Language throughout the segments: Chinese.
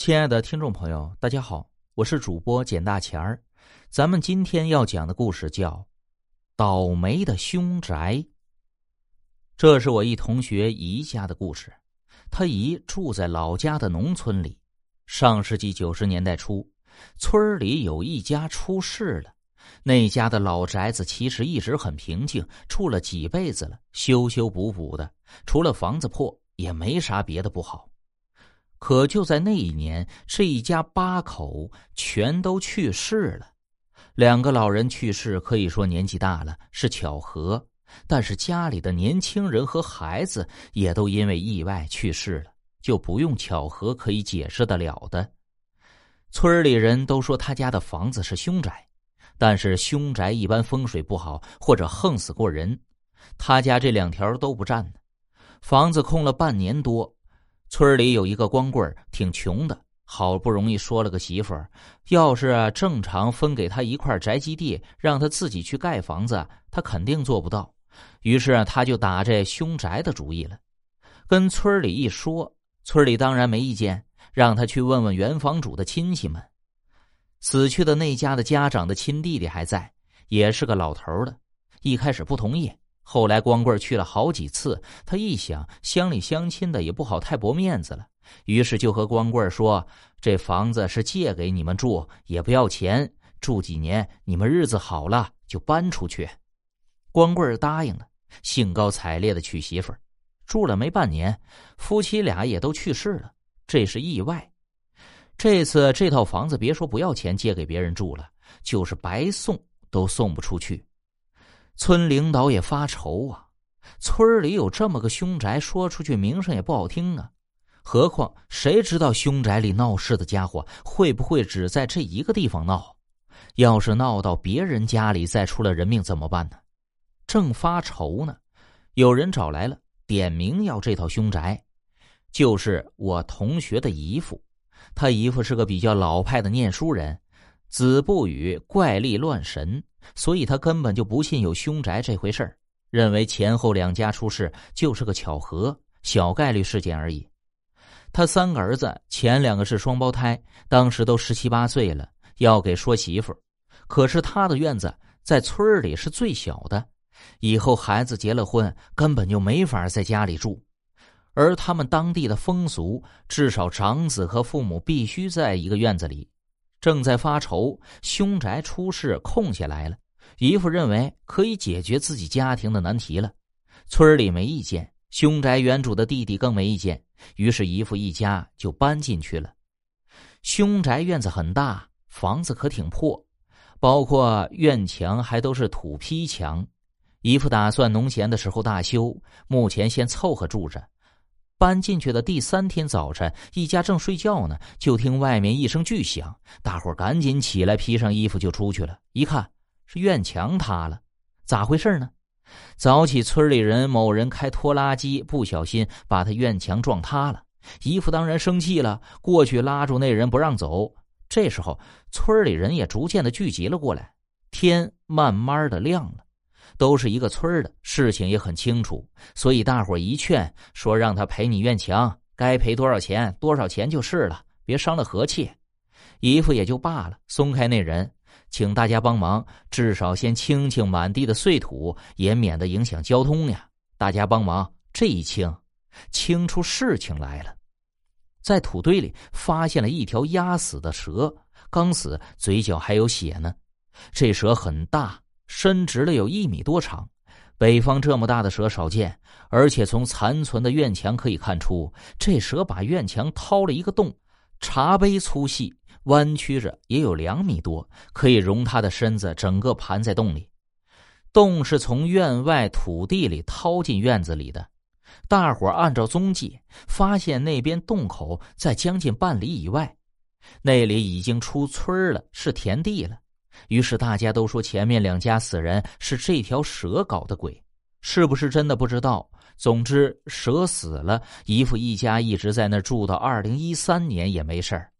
亲爱的听众朋友，大家好，我是主播简大钱儿。咱们今天要讲的故事叫《倒霉的凶宅》。这是我一同学姨家的故事。他姨住在老家的农村里。上世纪九十年代初，村里有一家出事了。那家的老宅子其实一直很平静，住了几辈子了，修修补补的，除了房子破，也没啥别的不好。可就在那一年，这一家八口全都去世了。两个老人去世，可以说年纪大了，是巧合；但是家里的年轻人和孩子也都因为意外去世了，就不用巧合可以解释得了的。村里人都说他家的房子是凶宅，但是凶宅一般风水不好或者横死过人，他家这两条都不占呢。房子空了半年多。村里有一个光棍挺穷的，好不容易说了个媳妇儿，要是正常分给他一块宅基地，让他自己去盖房子，他肯定做不到。于是他就打这凶宅的主意了。跟村里一说，村里当然没意见，让他去问问原房主的亲戚们。死去的那家的家长的亲弟弟还在，也是个老头的，一开始不同意。后来光棍去了好几次，他一想乡里乡亲的也不好太驳面子了，于是就和光棍说：“这房子是借给你们住，也不要钱，住几年，你们日子好了就搬出去。”光棍答应了，兴高采烈的娶媳妇儿。住了没半年，夫妻俩也都去世了，这是意外。这次这套房子别说不要钱借给别人住了，就是白送都送不出去。村领导也发愁啊，村里有这么个凶宅，说出去名声也不好听啊。何况谁知道凶宅里闹事的家伙会不会只在这一个地方闹？要是闹到别人家里再出了人命怎么办呢？正发愁呢，有人找来了，点名要这套凶宅，就是我同学的姨父。他姨父是个比较老派的念书人。子不语怪力乱神，所以他根本就不信有凶宅这回事儿，认为前后两家出事就是个巧合、小概率事件而已。他三个儿子，前两个是双胞胎，当时都十七八岁了，要给说媳妇儿。可是他的院子在村里是最小的，以后孩子结了婚，根本就没法在家里住。而他们当地的风俗，至少长子和父母必须在一个院子里。正在发愁，凶宅出事空下来了。姨父认为可以解决自己家庭的难题了，村里没意见，凶宅原主的弟弟更没意见，于是姨父一家就搬进去了。凶宅院子很大，房子可挺破，包括院墙还都是土坯墙。姨父打算农闲的时候大修，目前先凑合住着。搬进去的第三天早晨，一家正睡觉呢，就听外面一声巨响，大伙赶紧起来，披上衣服就出去了。一看是院墙塌了，咋回事呢？早起村里人某人开拖拉机不小心把他院墙撞塌了，姨父当然生气了，过去拉住那人不让走。这时候村里人也逐渐的聚集了过来，天慢慢的亮了。都是一个村的，事情也很清楚，所以大伙一劝说让他赔你院墙，该赔多少钱多少钱就是了，别伤了和气。姨父也就罢了，松开那人，请大家帮忙，至少先清清满地的碎土，也免得影响交通呀。大家帮忙，这一清，清出事情来了，在土堆里发现了一条压死的蛇，刚死，嘴角还有血呢。这蛇很大。伸直了有一米多长，北方这么大的蛇少见，而且从残存的院墙可以看出，这蛇把院墙掏了一个洞，茶杯粗细，弯曲着也有两米多，可以容它的身子整个盘在洞里。洞是从院外土地里掏进院子里的，大伙按照踪迹发现那边洞口在将近半里以外，那里已经出村了，是田地了。于是大家都说前面两家死人是这条蛇搞的鬼，是不是真的不知道。总之蛇死了，姨父一家一直在那住到二零一三年也没事儿。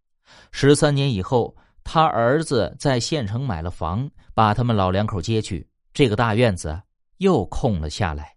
十三年以后，他儿子在县城买了房，把他们老两口接去，这个大院子又空了下来。